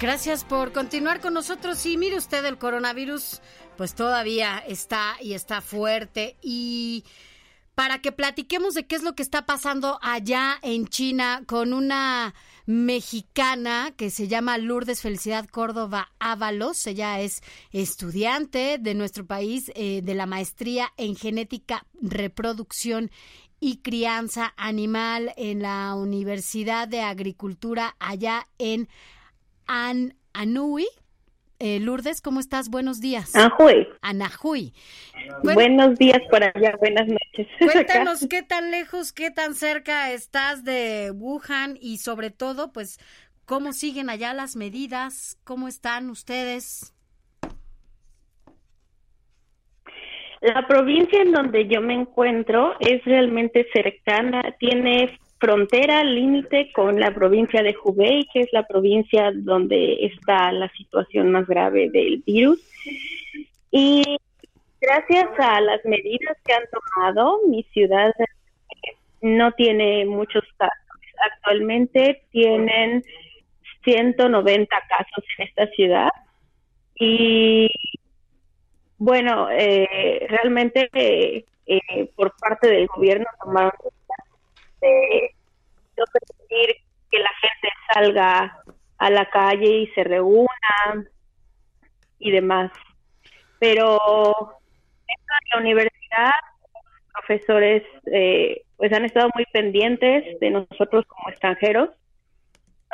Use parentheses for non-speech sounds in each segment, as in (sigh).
Gracias por continuar con nosotros. Y mire usted, el coronavirus pues todavía está y está fuerte y para que platiquemos de qué es lo que está pasando allá en China con una mexicana que se llama Lourdes Felicidad Córdoba Ábalos. Ella es estudiante de nuestro país eh, de la maestría en genética, reproducción y crianza animal en la Universidad de Agricultura allá en An Anui. Eh, Lourdes, ¿cómo estás? Buenos días. Anahui. Anahui. Buenos días por allá, buenas noches. (laughs) Cuéntanos qué tan lejos, qué tan cerca estás de Wuhan y sobre todo, pues, cómo siguen allá las medidas, cómo están ustedes. La provincia en donde yo me encuentro es realmente cercana, tiene frontera, límite con la provincia de Hubei, que es la provincia donde está la situación más grave del virus. Y gracias a las medidas que han tomado, mi ciudad no tiene muchos casos. Actualmente tienen 190 casos en esta ciudad. Y bueno, eh, realmente eh, por parte del gobierno tomaron de no permitir que la gente salga a la calle y se reúna y demás. Pero en la universidad, los profesores eh, pues han estado muy pendientes de nosotros como extranjeros.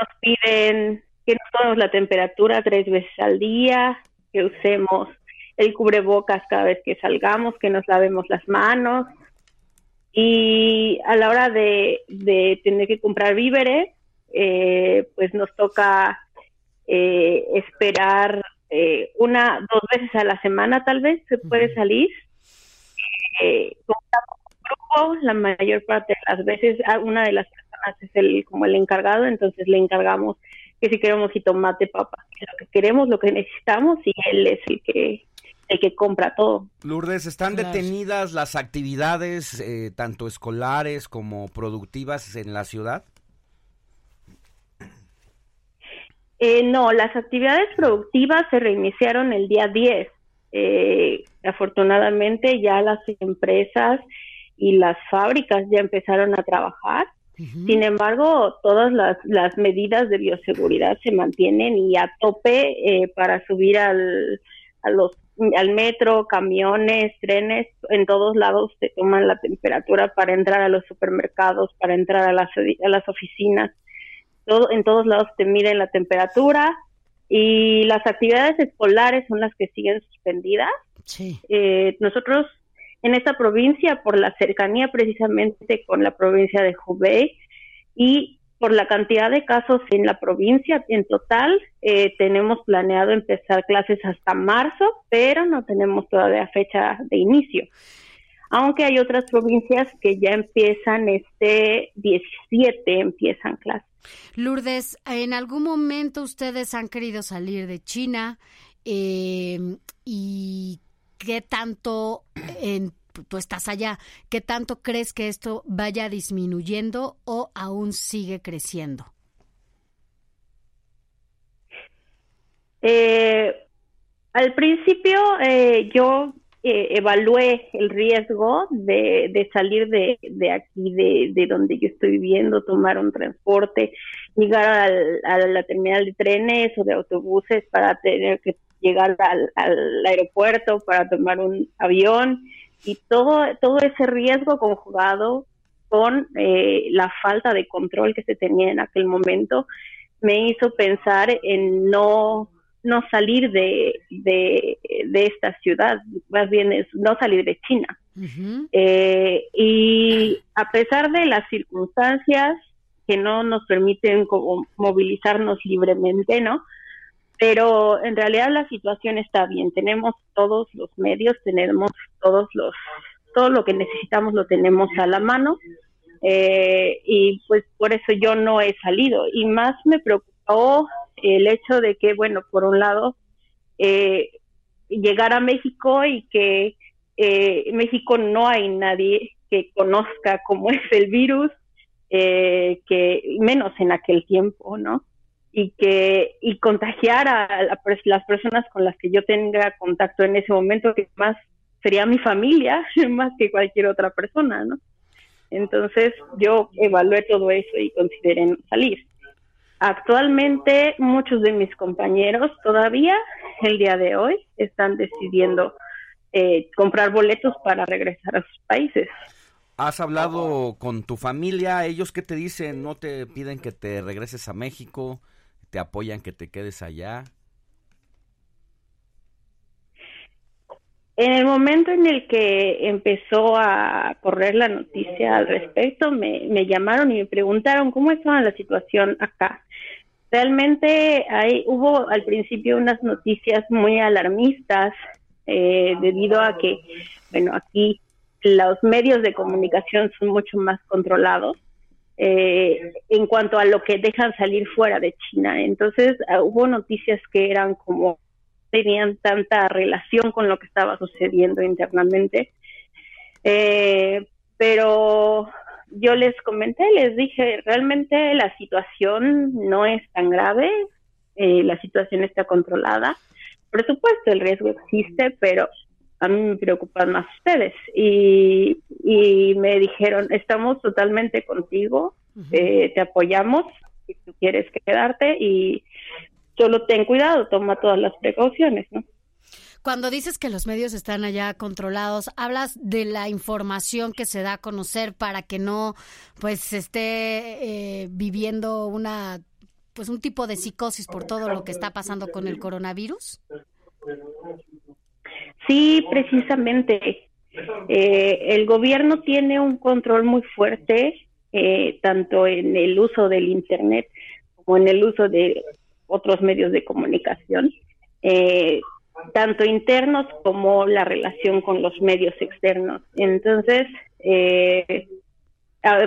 Nos piden que nos tomemos la temperatura tres veces al día, que usemos el cubrebocas cada vez que salgamos, que nos lavemos las manos, y a la hora de, tener que comprar víveres, eh, pues nos toca eh, esperar eh, una, dos veces a la semana tal vez se puede salir. Eh, grupo, la mayor parte de las veces una de las personas es el como el encargado, entonces le encargamos que si queremos jitomate, papa, lo que queremos, lo que necesitamos y él es el que el que compra todo. Lourdes, ¿están detenidas las actividades eh, tanto escolares como productivas en la ciudad? Eh, no, las actividades productivas se reiniciaron el día 10. Eh, afortunadamente ya las empresas y las fábricas ya empezaron a trabajar. Sin embargo, todas las, las, medidas de bioseguridad se mantienen y a tope para subir al, a los al metro, camiones, trenes, en todos lados te toman la temperatura para entrar a los supermercados, para entrar a las, a las oficinas. Todo, en todos lados te miden la temperatura y las actividades escolares son las que siguen suspendidas. Sí. Eh, nosotros en esta provincia, por la cercanía precisamente con la provincia de Hubei y por la cantidad de casos en la provincia, en total eh, tenemos planeado empezar clases hasta marzo, pero no tenemos todavía fecha de inicio. Aunque hay otras provincias que ya empiezan este 17, empiezan clases. Lourdes, ¿en algún momento ustedes han querido salir de China? Eh, ¿Y qué tanto en tú estás allá, ¿qué tanto crees que esto vaya disminuyendo o aún sigue creciendo? Eh, al principio eh, yo eh, evalué el riesgo de, salir de, aquí, de, donde yo estoy viviendo, tomar un transporte, llegar a la terminal de trenes o de autobuses para tener que llegar al, al aeropuerto, para tomar un avión y todo, todo ese riesgo conjugado con eh, la falta de control que se tenía en aquel momento me hizo pensar en no no salir de, de, esta ciudad, más bien es no salir de China. Eh, y a pesar de las circunstancias, que no nos permiten como movilizarnos libremente, ¿no? Pero en realidad la situación está bien, tenemos todos los medios, tenemos todos los, todo lo que necesitamos lo tenemos a la mano eh, y pues por eso yo no he salido y más me preocupó el hecho de que, bueno, por un lado, eh, llegar a México y que eh, en México no hay nadie que conozca cómo es el virus, eh, que menos en aquel tiempo, ¿no? Y que y contagiar a, las personas con las que yo tenga contacto en ese momento, que más sería mi familia, (laughs) más que cualquier otra persona, ¿no? Entonces yo evalué todo eso y consideré salir. Actualmente muchos de mis compañeros todavía el día de hoy están decidiendo eh, comprar boletos para regresar a sus países. ¿Has hablado con tu familia? ¿Ellos qué te dicen? ¿No te piden que te regreses a México? ¿Te apoyan que te quedes allá? En el momento en el que empezó a correr la noticia al respecto, me, llamaron y me preguntaron cómo estaba la situación acá. Realmente hay, hubo al principio unas noticias muy alarmistas eh, debido a que, bueno, aquí los medios de comunicación son mucho más controlados eh, en cuanto a lo que dejan salir fuera de China. Entonces ah, hubo noticias que eran como tenían tanta relación con lo que estaba sucediendo internamente. Eh, pero yo les comenté, les dije, realmente la situación no es tan grave, eh, la situación está controlada. Por supuesto, el riesgo existe, pero a mí me preocupan más ustedes. Y, y me dijeron, estamos totalmente contigo, eh, te apoyamos si tú quieres quedarte y solo ten cuidado, toma todas las precauciones, ¿no? Cuando dices que los medios están allá controlados, hablas de la información que se da a conocer para que no, pues, se esté eh, viviendo una, pues, un tipo de psicosis por todo lo que está pasando con el coronavirus. Sí, precisamente. Eh, el gobierno tiene un control muy fuerte, eh, tanto en el uso del Internet como en el uso de otros medios de comunicación. Eh, tanto internos como la relación con los medios externos. Entonces, eh,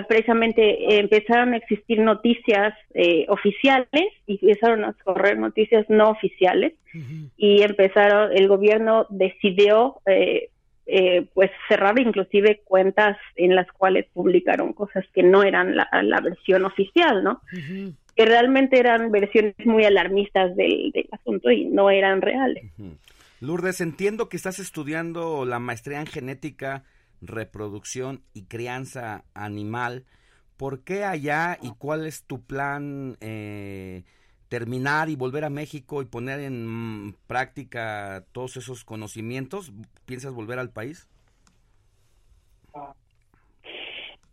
precisamente empezaron a existir noticias eh, oficiales y empezaron a correr noticias no oficiales y empezaron, el gobierno decidió eh, eh, pues cerrar inclusive cuentas en las cuales publicaron cosas que no eran la, versión oficial, ¿no? Que realmente eran versiones muy alarmistas del, asunto y no eran reales. Lourdes, entiendo que estás estudiando la maestría en genética, reproducción y crianza animal. ¿Por qué allá y cuál es tu plan eh, terminar y volver a México y poner en práctica todos esos conocimientos? ¿Piensas volver al país?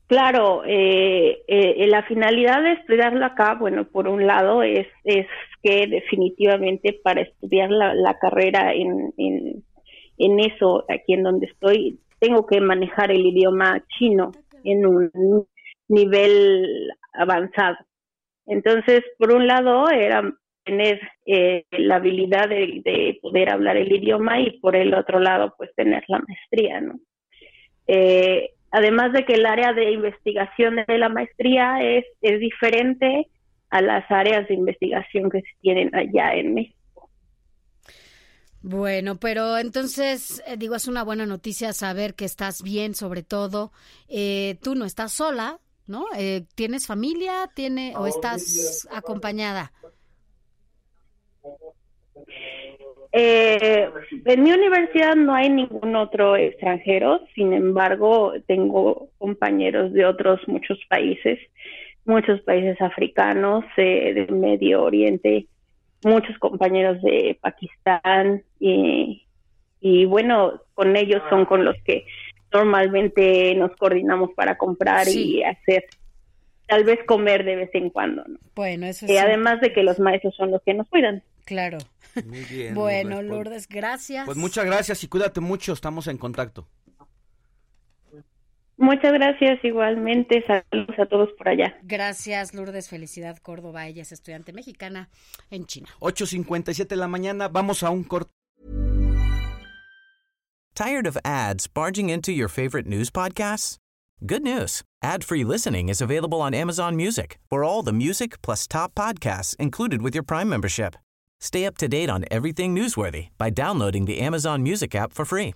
Claro, eh, eh, la finalidad de estudiarlo acá, bueno, por un lado es, que definitivamente para estudiar la, carrera en, en, eso, aquí en donde estoy, tengo que manejar el idioma chino en un nivel avanzado. Entonces, por un lado, era tener eh, la habilidad de, de, poder hablar el idioma y por el otro lado, pues tener la maestría, ¿no? Eh, además de que el área de investigación de la maestría es, es diferente a las áreas de investigación que se tienen allá en México. Bueno, pero entonces, eh, digo, es una buena noticia saber que estás bien, sobre todo. Eh, tú no estás sola, ¿no? Eh, ¿Tienes familia tiene, o estás acompañada? Eh, en mi universidad no hay ningún otro extranjero, sin embargo, tengo compañeros de otros muchos países, muchos países africanos, eh, del Medio Oriente, muchos compañeros de Pakistán y, y bueno, con ellos son con los que normalmente nos coordinamos para comprar y hacer tal vez comer de vez en cuando, ¿no? Bueno, eso Y además de que los maestros son los que nos cuidan. Claro. Muy bien. bueno, Lourdes, pues- Lourdes, gracias. Pues muchas gracias y cuídate mucho, estamos en contacto. Muchas gracias igualmente. Saludos a todos por allá. Gracias, Lourdes. Felicidad, Córdoba. Ella es estudiante mexicana en China. 8.57 de la mañana. Vamos a un corte. Tired of ads barging into your favorite news podcasts? Good news. Ad-free listening is available on Amazon Music for all the music plus top podcasts included with your Prime membership. Stay up to date on everything newsworthy by downloading the Amazon Music app for free